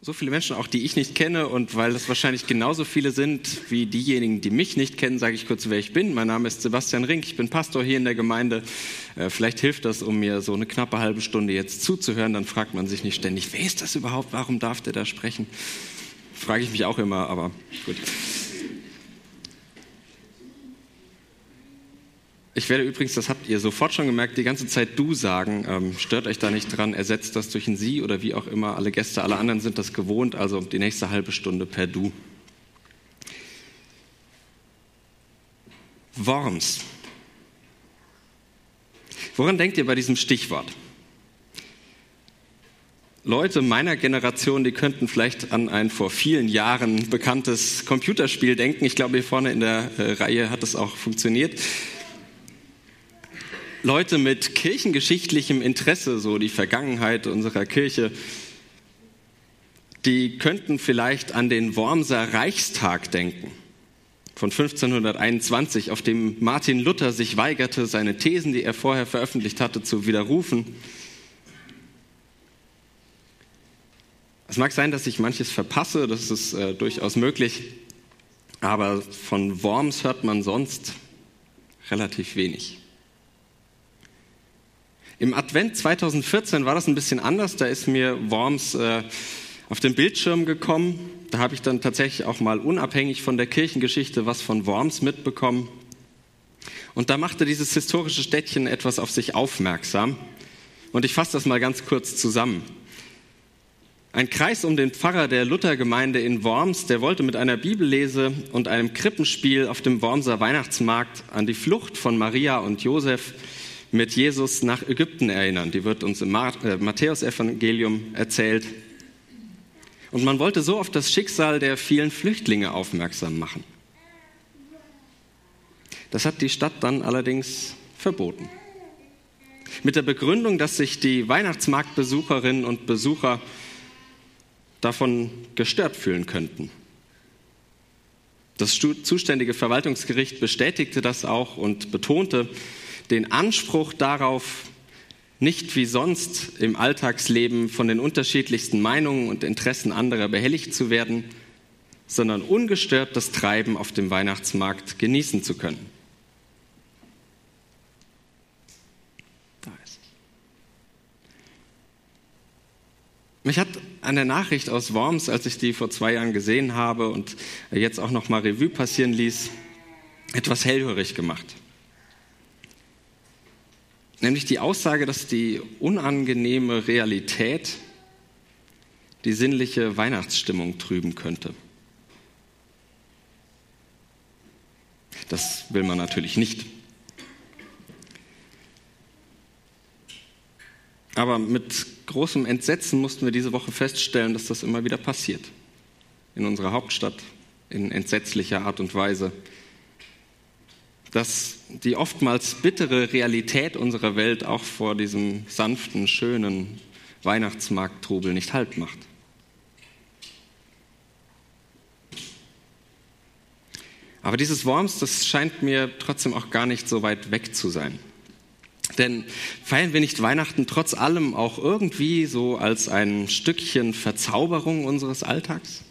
so viele Menschen, auch die ich nicht kenne, und weil das wahrscheinlich genauso viele sind wie diejenigen, die mich nicht kennen, sage ich kurz, wer ich bin. Mein Name ist Sebastian Rink, ich bin Pastor hier in der Gemeinde. Äh, vielleicht hilft das, um mir so eine knappe halbe Stunde jetzt zuzuhören. Dann fragt man sich nicht ständig, wer ist das überhaupt? Warum darf der da sprechen? Frage ich mich auch immer, aber gut. Ich werde übrigens, das habt ihr sofort schon gemerkt, die ganze Zeit du sagen. Ähm, stört euch da nicht dran, ersetzt das durch ein sie oder wie auch immer. Alle Gäste, alle anderen sind das gewohnt, also die nächste halbe Stunde per du. Worms. Woran denkt ihr bei diesem Stichwort? Leute meiner Generation, die könnten vielleicht an ein vor vielen Jahren bekanntes Computerspiel denken. Ich glaube, hier vorne in der äh, Reihe hat es auch funktioniert. Leute mit kirchengeschichtlichem Interesse, so die Vergangenheit unserer Kirche, die könnten vielleicht an den Wormser Reichstag denken von 1521, auf dem Martin Luther sich weigerte, seine Thesen, die er vorher veröffentlicht hatte, zu widerrufen. Es mag sein, dass ich manches verpasse, das ist äh, durchaus möglich, aber von Worms hört man sonst relativ wenig. Im Advent 2014 war das ein bisschen anders. Da ist mir Worms äh, auf den Bildschirm gekommen. Da habe ich dann tatsächlich auch mal unabhängig von der Kirchengeschichte was von Worms mitbekommen. Und da machte dieses historische Städtchen etwas auf sich aufmerksam. Und ich fasse das mal ganz kurz zusammen. Ein Kreis um den Pfarrer der Luthergemeinde in Worms, der wollte mit einer Bibellese und einem Krippenspiel auf dem Wormser Weihnachtsmarkt an die Flucht von Maria und Josef mit Jesus nach Ägypten erinnern. Die wird uns im äh, Matthäusevangelium erzählt. Und man wollte so auf das Schicksal der vielen Flüchtlinge aufmerksam machen. Das hat die Stadt dann allerdings verboten. Mit der Begründung, dass sich die Weihnachtsmarktbesucherinnen und Besucher davon gestört fühlen könnten. Das zuständige Verwaltungsgericht bestätigte das auch und betonte, den Anspruch darauf, nicht wie sonst im Alltagsleben von den unterschiedlichsten Meinungen und Interessen anderer behelligt zu werden, sondern ungestört das Treiben auf dem Weihnachtsmarkt genießen zu können. Da ist. Mich hat an der Nachricht aus Worms, als ich die vor zwei Jahren gesehen habe und jetzt auch noch mal Revue passieren ließ, etwas hellhörig gemacht. Nämlich die Aussage, dass die unangenehme Realität die sinnliche Weihnachtsstimmung trüben könnte. Das will man natürlich nicht. Aber mit großem Entsetzen mussten wir diese Woche feststellen, dass das immer wieder passiert. In unserer Hauptstadt in entsetzlicher Art und Weise dass die oftmals bittere Realität unserer Welt auch vor diesem sanften, schönen Weihnachtsmarkttrubel nicht Halt macht. Aber dieses Worms, das scheint mir trotzdem auch gar nicht so weit weg zu sein. Denn feiern wir nicht Weihnachten trotz allem auch irgendwie so als ein Stückchen Verzauberung unseres Alltags?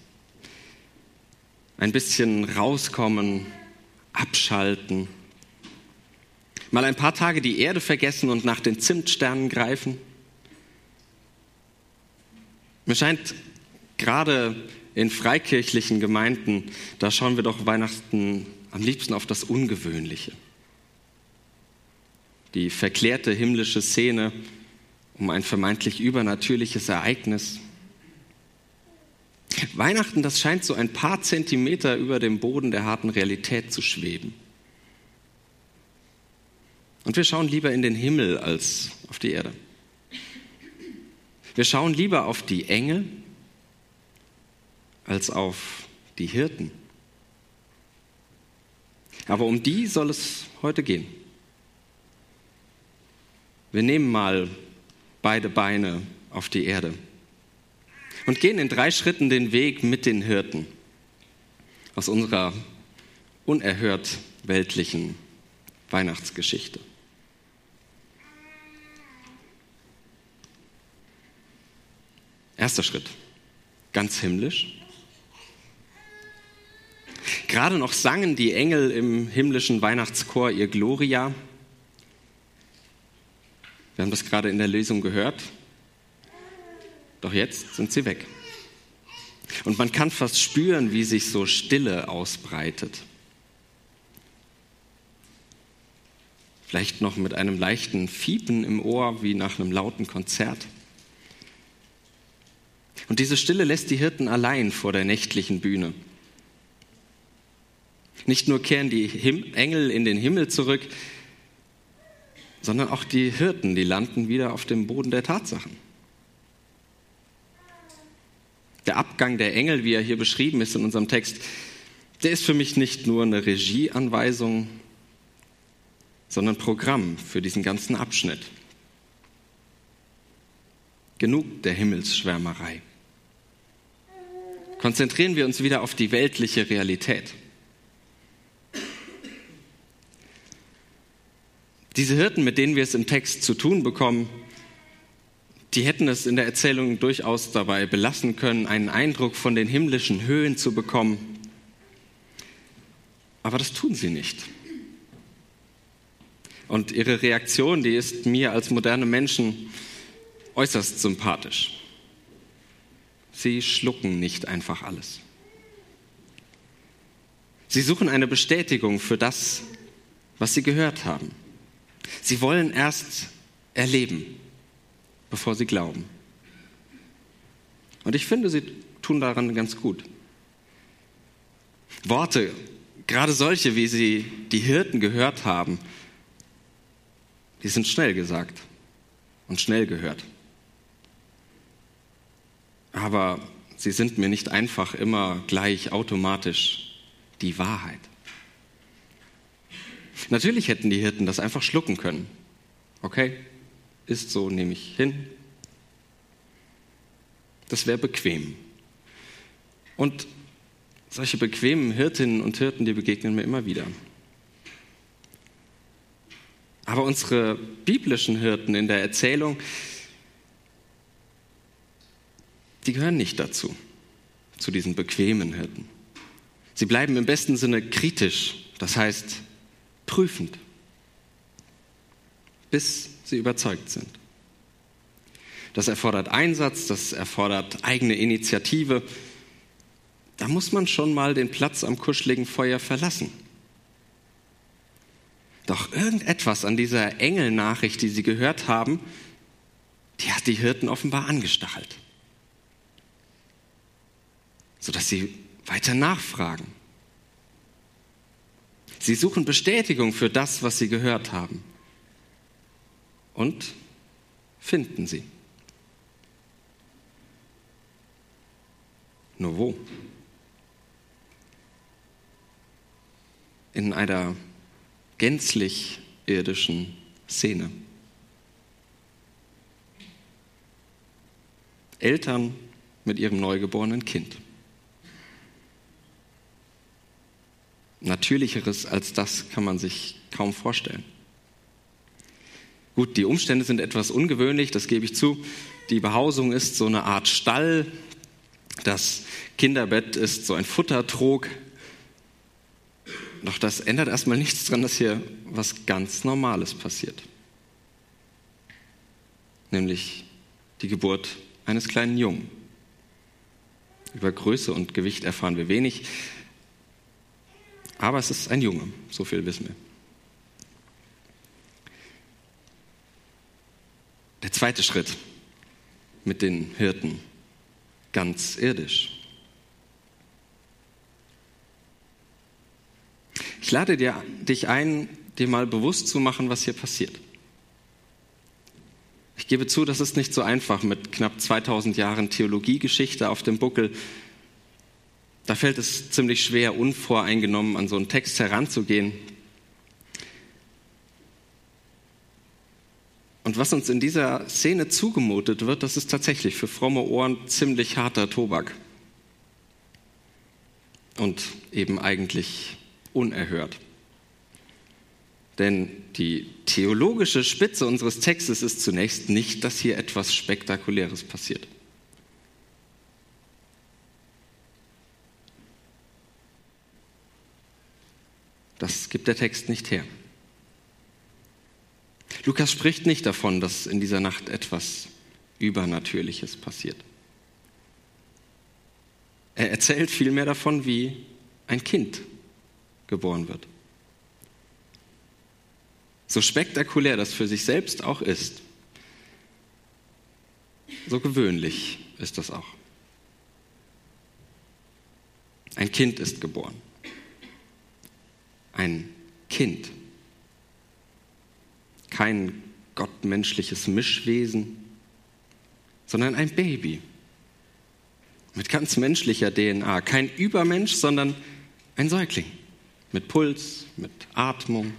Ein bisschen rauskommen, abschalten, mal ein paar Tage die Erde vergessen und nach den Zimtsternen greifen. Mir scheint gerade in freikirchlichen Gemeinden, da schauen wir doch Weihnachten am liebsten auf das Ungewöhnliche. Die verklärte himmlische Szene um ein vermeintlich übernatürliches Ereignis. Weihnachten, das scheint so ein paar Zentimeter über dem Boden der harten Realität zu schweben. Und wir schauen lieber in den Himmel als auf die Erde. Wir schauen lieber auf die Engel als auf die Hirten. Aber um die soll es heute gehen. Wir nehmen mal beide Beine auf die Erde und gehen in drei Schritten den Weg mit den Hirten aus unserer unerhört weltlichen Weihnachtsgeschichte. Erster Schritt. ganz himmlisch. Gerade noch sangen die Engel im himmlischen Weihnachtschor ihr Gloria. Wir haben das gerade in der Lesung gehört. Doch jetzt sind sie weg. Und man kann fast spüren, wie sich so Stille ausbreitet. Vielleicht noch mit einem leichten Fiepen im Ohr, wie nach einem lauten Konzert. Und diese Stille lässt die Hirten allein vor der nächtlichen Bühne. Nicht nur kehren die Him Engel in den Himmel zurück, sondern auch die Hirten, die landen wieder auf dem Boden der Tatsachen. Der Abgang der Engel, wie er hier beschrieben ist in unserem Text, der ist für mich nicht nur eine Regieanweisung, sondern Programm für diesen ganzen Abschnitt. Genug der Himmelsschwärmerei. Konzentrieren wir uns wieder auf die weltliche Realität. Diese Hirten, mit denen wir es im Text zu tun bekommen, die hätten es in der Erzählung durchaus dabei belassen können, einen Eindruck von den himmlischen Höhen zu bekommen. Aber das tun sie nicht. Und ihre Reaktion, die ist mir als moderne Menschen äußerst sympathisch. Sie schlucken nicht einfach alles. Sie suchen eine Bestätigung für das, was sie gehört haben. Sie wollen erst erleben, bevor sie glauben. Und ich finde, sie tun daran ganz gut. Worte, gerade solche, wie sie die Hirten gehört haben, die sind schnell gesagt und schnell gehört. Aber sie sind mir nicht einfach immer gleich automatisch die Wahrheit. Natürlich hätten die Hirten das einfach schlucken können. Okay, ist so, nehme ich hin. Das wäre bequem. Und solche bequemen Hirtinnen und Hirten, die begegnen mir immer wieder. Aber unsere biblischen Hirten in der Erzählung, die gehören nicht dazu, zu diesen bequemen Hirten. Sie bleiben im besten Sinne kritisch, das heißt prüfend, bis sie überzeugt sind. Das erfordert Einsatz, das erfordert eigene Initiative. Da muss man schon mal den Platz am kuscheligen Feuer verlassen. Doch irgendetwas an dieser Engelnachricht, die sie gehört haben, die hat die Hirten offenbar angestachelt, sodass sie weiter nachfragen. Sie suchen Bestätigung für das, was sie gehört haben. Und finden sie. Nur wo? In einer gänzlich irdischen Szene. Eltern mit ihrem neugeborenen Kind. Natürlicheres als das kann man sich kaum vorstellen. Gut, die Umstände sind etwas ungewöhnlich, das gebe ich zu. Die Behausung ist so eine Art Stall. Das Kinderbett ist so ein Futtertrog. Doch das ändert erstmal nichts daran, dass hier was ganz Normales passiert. Nämlich die Geburt eines kleinen Jungen. Über Größe und Gewicht erfahren wir wenig, aber es ist ein Junge, so viel wissen wir. Der zweite Schritt mit den Hirten, ganz irdisch. Ich lade dir, dich ein, dir mal bewusst zu machen, was hier passiert. Ich gebe zu, das ist nicht so einfach mit knapp 2000 Jahren Theologiegeschichte auf dem Buckel. Da fällt es ziemlich schwer, unvoreingenommen an so einen Text heranzugehen. Und was uns in dieser Szene zugemutet wird, das ist tatsächlich für fromme Ohren ziemlich harter Tobak. Und eben eigentlich unerhört. Denn die theologische Spitze unseres Textes ist zunächst nicht, dass hier etwas Spektakuläres passiert. Das gibt der Text nicht her. Lukas spricht nicht davon, dass in dieser Nacht etwas Übernatürliches passiert. Er erzählt vielmehr davon, wie ein Kind geboren wird. So spektakulär das für sich selbst auch ist, so gewöhnlich ist das auch. Ein Kind ist geboren. Ein Kind. Kein gottmenschliches Mischwesen, sondern ein Baby mit ganz menschlicher DNA. Kein Übermensch, sondern ein Säugling mit Puls, mit Atmung,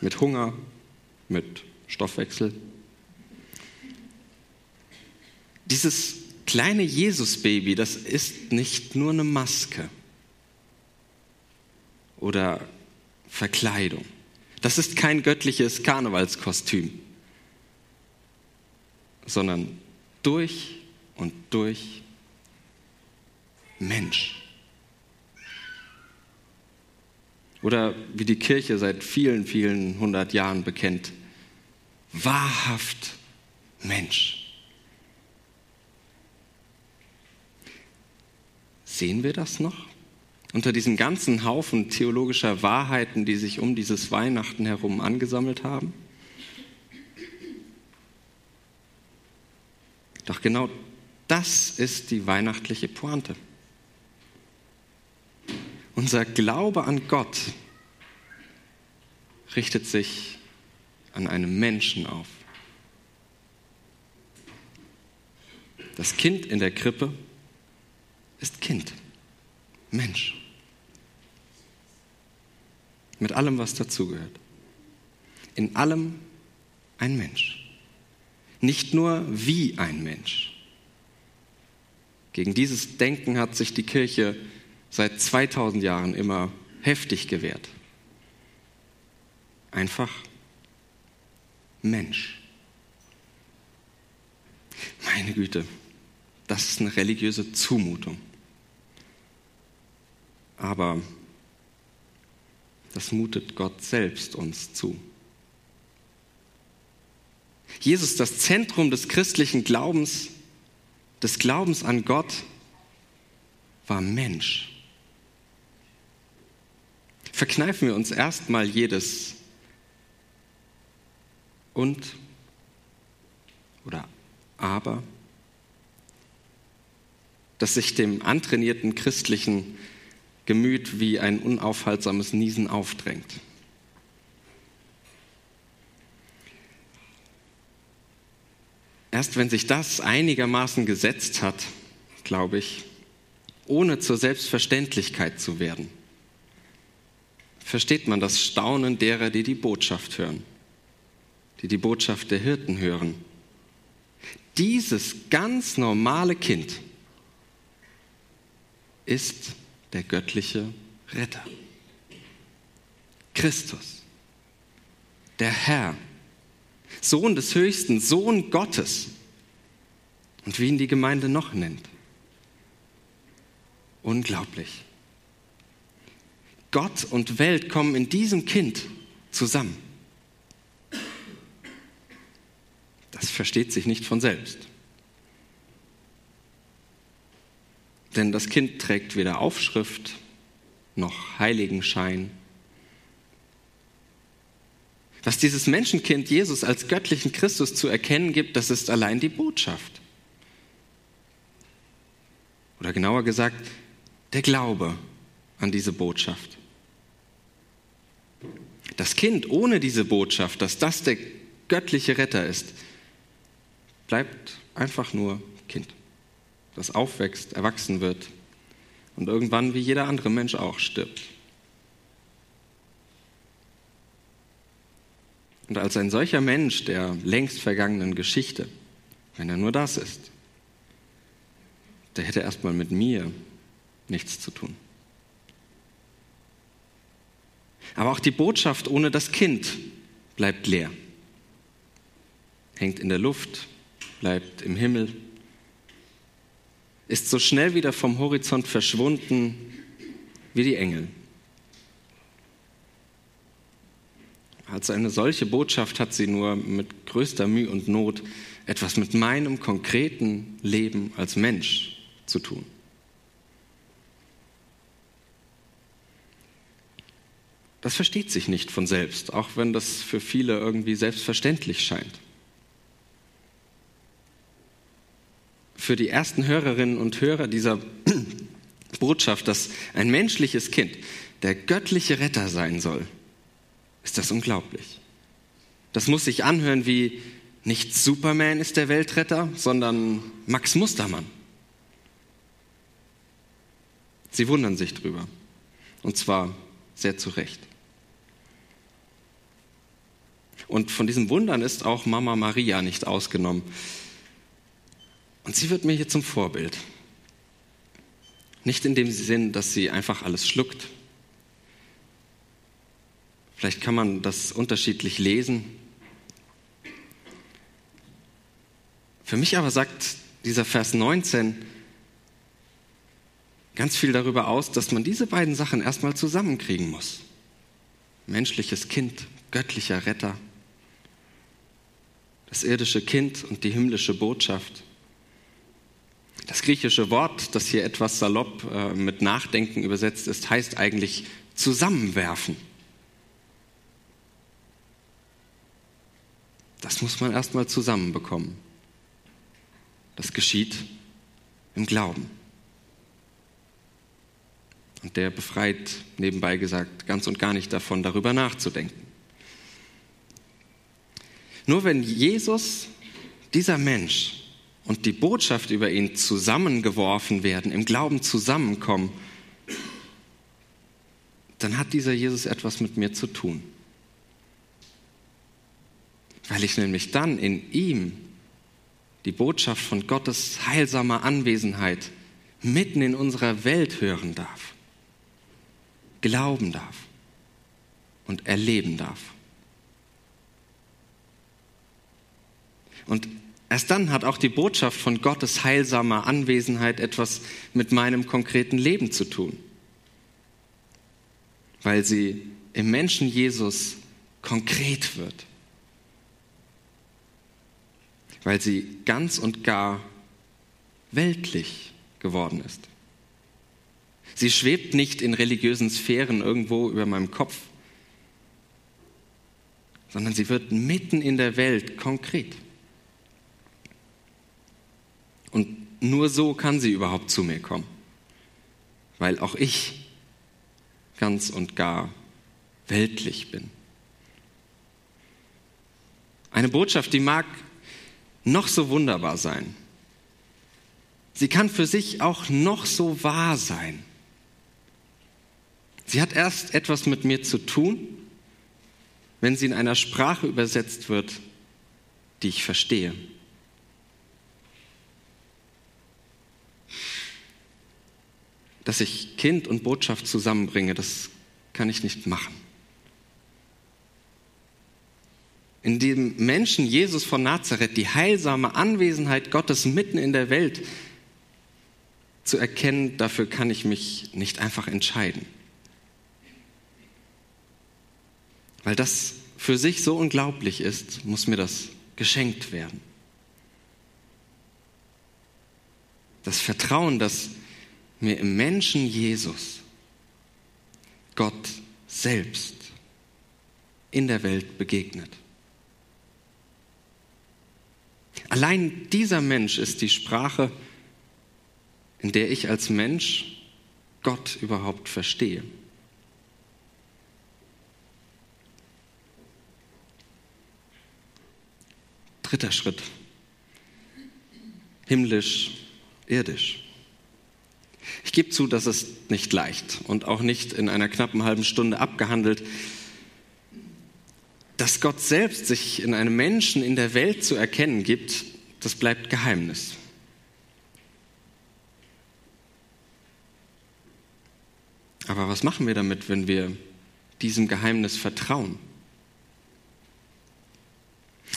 mit Hunger, mit Stoffwechsel. Dieses kleine Jesus-Baby, das ist nicht nur eine Maske oder Verkleidung. Das ist kein göttliches Karnevalskostüm, sondern durch und durch Mensch. Oder wie die Kirche seit vielen, vielen hundert Jahren bekennt, wahrhaft Mensch. Sehen wir das noch? Unter diesem ganzen Haufen theologischer Wahrheiten, die sich um dieses Weihnachten herum angesammelt haben? Doch genau das ist die weihnachtliche Pointe. Unser Glaube an Gott richtet sich an einem Menschen auf. Das Kind in der Krippe ist Kind, Mensch. Mit allem, was dazugehört. In allem ein Mensch. Nicht nur wie ein Mensch. Gegen dieses Denken hat sich die Kirche seit 2000 Jahren immer heftig gewehrt. Einfach Mensch. Meine Güte, das ist eine religiöse Zumutung. Aber das mutet Gott selbst uns zu. Jesus, das Zentrum des christlichen Glaubens, des Glaubens an Gott war Mensch. Verkneifen wir uns erstmal jedes und oder aber, das sich dem antrainierten christlichen Gemüt wie ein unaufhaltsames Niesen aufdrängt. Erst wenn sich das einigermaßen gesetzt hat, glaube ich, ohne zur Selbstverständlichkeit zu werden, versteht man das Staunen derer, die die Botschaft hören, die die Botschaft der Hirten hören. Dieses ganz normale Kind ist der göttliche Retter. Christus, der Herr, Sohn des Höchsten, Sohn Gottes. Und wie ihn die Gemeinde noch nennt. Unglaublich. Gott und Welt kommen in diesem Kind zusammen. Das versteht sich nicht von selbst. Denn das Kind trägt weder Aufschrift noch Heiligenschein was dieses Menschenkind Jesus als göttlichen Christus zu erkennen gibt, das ist allein die Botschaft. Oder genauer gesagt, der Glaube an diese Botschaft. Das Kind ohne diese Botschaft, dass das der göttliche Retter ist, bleibt einfach nur Kind, das aufwächst, erwachsen wird und irgendwann wie jeder andere Mensch auch stirbt. Und als ein solcher Mensch der längst vergangenen Geschichte, wenn er nur das ist, der hätte erstmal mit mir nichts zu tun. Aber auch die Botschaft ohne das Kind bleibt leer, hängt in der Luft, bleibt im Himmel, ist so schnell wieder vom Horizont verschwunden wie die Engel. Als eine solche Botschaft hat sie nur mit größter Mühe und Not etwas mit meinem konkreten Leben als Mensch zu tun. Das versteht sich nicht von selbst, auch wenn das für viele irgendwie selbstverständlich scheint. Für die ersten Hörerinnen und Hörer dieser Botschaft, dass ein menschliches Kind der göttliche Retter sein soll, ist das unglaublich. Das muss sich anhören wie nicht Superman ist der Weltretter, sondern Max Mustermann. Sie wundern sich drüber. Und zwar sehr zu Recht. Und von diesem Wundern ist auch Mama Maria nicht ausgenommen. Und sie wird mir hier zum Vorbild. Nicht in dem Sinn, dass sie einfach alles schluckt. Vielleicht kann man das unterschiedlich lesen. Für mich aber sagt dieser Vers 19 ganz viel darüber aus, dass man diese beiden Sachen erstmal zusammenkriegen muss. Menschliches Kind, göttlicher Retter, das irdische Kind und die himmlische Botschaft. Das griechische Wort, das hier etwas salopp äh, mit Nachdenken übersetzt ist, heißt eigentlich zusammenwerfen. Das muss man erstmal zusammenbekommen. Das geschieht im Glauben. Und der befreit, nebenbei gesagt, ganz und gar nicht davon, darüber nachzudenken. Nur wenn Jesus, dieser Mensch, und die Botschaft über ihn zusammengeworfen werden, im Glauben zusammenkommen, dann hat dieser Jesus etwas mit mir zu tun. Weil ich nämlich dann in ihm die Botschaft von Gottes heilsamer Anwesenheit mitten in unserer Welt hören darf, glauben darf und erleben darf. Und Erst dann hat auch die Botschaft von Gottes heilsamer Anwesenheit etwas mit meinem konkreten Leben zu tun, weil sie im Menschen Jesus konkret wird, weil sie ganz und gar weltlich geworden ist. Sie schwebt nicht in religiösen Sphären irgendwo über meinem Kopf, sondern sie wird mitten in der Welt konkret. Und nur so kann sie überhaupt zu mir kommen, weil auch ich ganz und gar weltlich bin. Eine Botschaft, die mag noch so wunderbar sein. Sie kann für sich auch noch so wahr sein. Sie hat erst etwas mit mir zu tun, wenn sie in einer Sprache übersetzt wird, die ich verstehe. Dass ich Kind und Botschaft zusammenbringe, das kann ich nicht machen. In dem Menschen Jesus von Nazareth die heilsame Anwesenheit Gottes mitten in der Welt zu erkennen, dafür kann ich mich nicht einfach entscheiden. Weil das für sich so unglaublich ist, muss mir das geschenkt werden. Das Vertrauen, dass mir im Menschen Jesus Gott selbst in der Welt begegnet. Allein dieser Mensch ist die Sprache, in der ich als Mensch Gott überhaupt verstehe. Dritter Schritt. Himmlisch, irdisch. Ich gebe zu, das ist nicht leicht und auch nicht in einer knappen halben Stunde abgehandelt. Dass Gott selbst sich in einem Menschen in der Welt zu erkennen gibt, das bleibt Geheimnis. Aber was machen wir damit, wenn wir diesem Geheimnis vertrauen?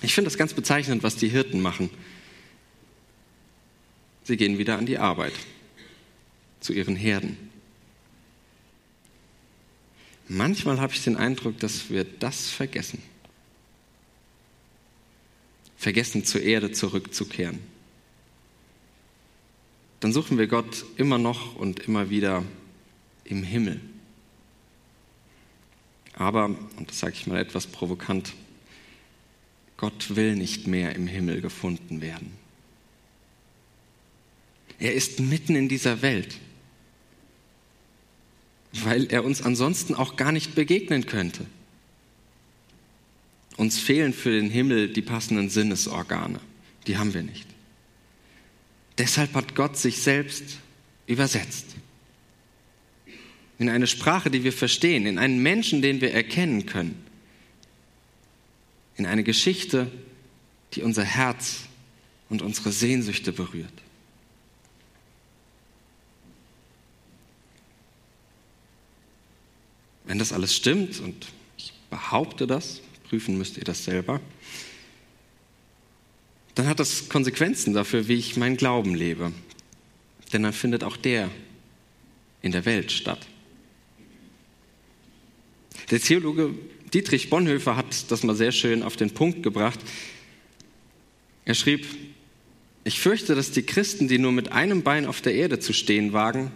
Ich finde das ganz bezeichnend, was die Hirten machen. Sie gehen wieder an die Arbeit zu ihren Herden. Manchmal habe ich den Eindruck, dass wir das vergessen. Vergessen, zur Erde zurückzukehren. Dann suchen wir Gott immer noch und immer wieder im Himmel. Aber, und das sage ich mal etwas provokant, Gott will nicht mehr im Himmel gefunden werden. Er ist mitten in dieser Welt, weil er uns ansonsten auch gar nicht begegnen könnte. Uns fehlen für den Himmel die passenden Sinnesorgane, die haben wir nicht. Deshalb hat Gott sich selbst übersetzt. In eine Sprache, die wir verstehen, in einen Menschen, den wir erkennen können. In eine Geschichte, die unser Herz und unsere Sehnsüchte berührt. Wenn das alles stimmt, und ich behaupte das, prüfen müsst ihr das selber, dann hat das Konsequenzen dafür, wie ich meinen Glauben lebe. Denn dann findet auch der in der Welt statt. Der Theologe Dietrich Bonhoeffer hat das mal sehr schön auf den Punkt gebracht. Er schrieb, ich fürchte, dass die Christen, die nur mit einem Bein auf der Erde zu stehen wagen,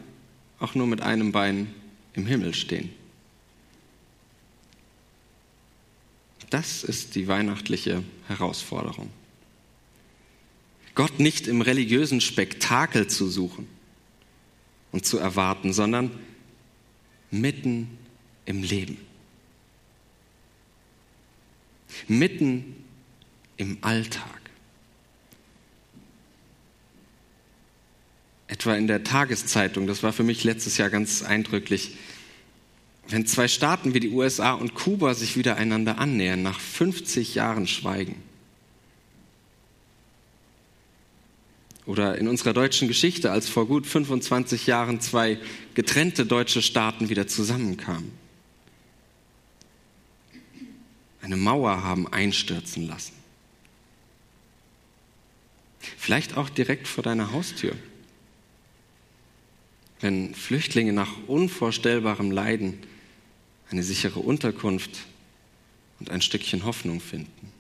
auch nur mit einem Bein im Himmel stehen. Das ist die weihnachtliche Herausforderung. Gott nicht im religiösen Spektakel zu suchen und zu erwarten, sondern mitten im Leben. Mitten im Alltag. Etwa in der Tageszeitung, das war für mich letztes Jahr ganz eindrücklich, wenn zwei Staaten wie die USA und Kuba sich wieder einander annähern, nach 50 Jahren Schweigen. Oder in unserer deutschen Geschichte, als vor gut 25 Jahren zwei getrennte deutsche Staaten wieder zusammenkamen. Eine Mauer haben einstürzen lassen. Vielleicht auch direkt vor deiner Haustür. Wenn Flüchtlinge nach unvorstellbarem Leiden eine sichere Unterkunft und ein Stückchen Hoffnung finden.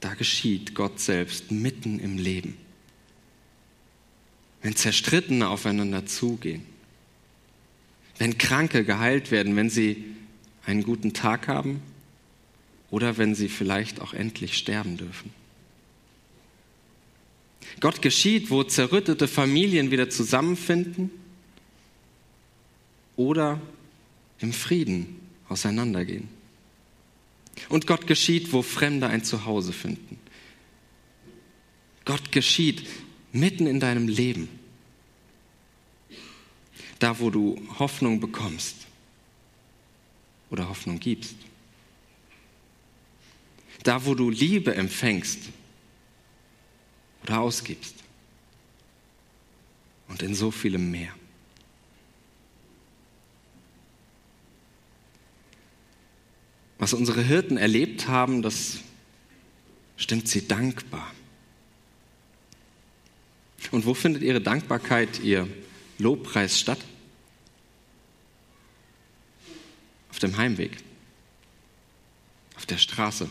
Da geschieht Gott selbst mitten im Leben. Wenn Zerstrittene aufeinander zugehen, wenn Kranke geheilt werden, wenn sie einen guten Tag haben oder wenn sie vielleicht auch endlich sterben dürfen. Gott geschieht, wo zerrüttete Familien wieder zusammenfinden oder im Frieden auseinandergehen. Und Gott geschieht, wo Fremde ein Zuhause finden. Gott geschieht mitten in deinem Leben. Da, wo du Hoffnung bekommst oder Hoffnung gibst. Da, wo du Liebe empfängst oder ausgibst. Und in so vielem mehr. Was unsere Hirten erlebt haben, das stimmt sie dankbar. Und wo findet ihre Dankbarkeit, ihr Lobpreis statt? Auf dem Heimweg, auf der Straße,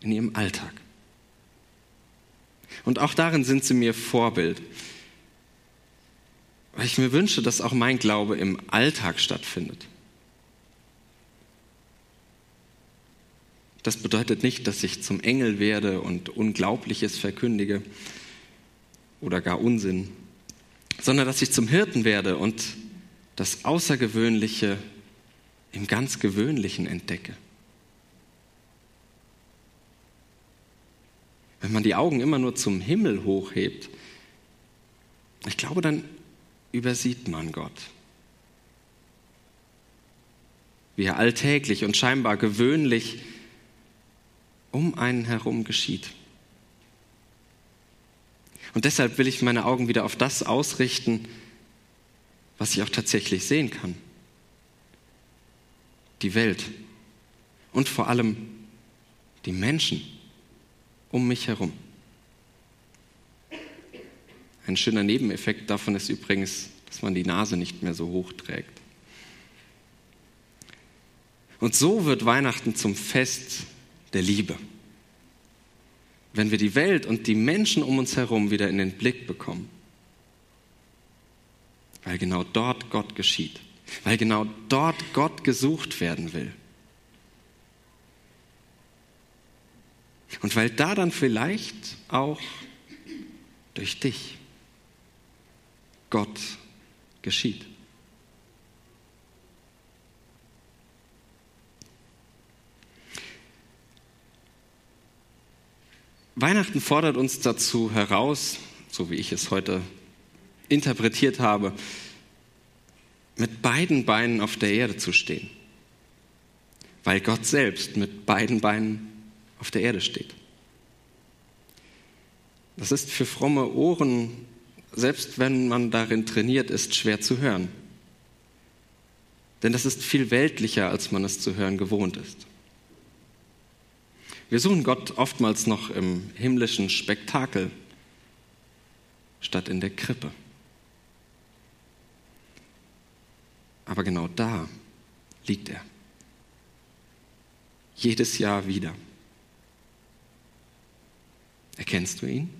in ihrem Alltag. Und auch darin sind sie mir Vorbild, weil ich mir wünsche, dass auch mein Glaube im Alltag stattfindet. Das bedeutet nicht, dass ich zum Engel werde und Unglaubliches verkündige oder gar Unsinn, sondern dass ich zum Hirten werde und das Außergewöhnliche im ganz Gewöhnlichen entdecke. Wenn man die Augen immer nur zum Himmel hochhebt, ich glaube, dann übersieht man Gott. Wie er alltäglich und scheinbar gewöhnlich um einen herum geschieht. Und deshalb will ich meine Augen wieder auf das ausrichten, was ich auch tatsächlich sehen kann. Die Welt und vor allem die Menschen um mich herum. Ein schöner Nebeneffekt davon ist übrigens, dass man die Nase nicht mehr so hoch trägt. Und so wird Weihnachten zum Fest der Liebe. Wenn wir die Welt und die Menschen um uns herum wieder in den Blick bekommen. Weil genau dort Gott geschieht. Weil genau dort Gott gesucht werden will. Und weil da dann vielleicht auch durch dich Gott geschieht. Weihnachten fordert uns dazu heraus, so wie ich es heute interpretiert habe, mit beiden Beinen auf der Erde zu stehen, weil Gott selbst mit beiden Beinen auf der Erde steht. Das ist für fromme Ohren, selbst wenn man darin trainiert ist, schwer zu hören. Denn das ist viel weltlicher, als man es zu hören gewohnt ist. Wir suchen Gott oftmals noch im himmlischen Spektakel statt in der Krippe. Aber genau da liegt er. Jedes Jahr wieder. Erkennst du ihn?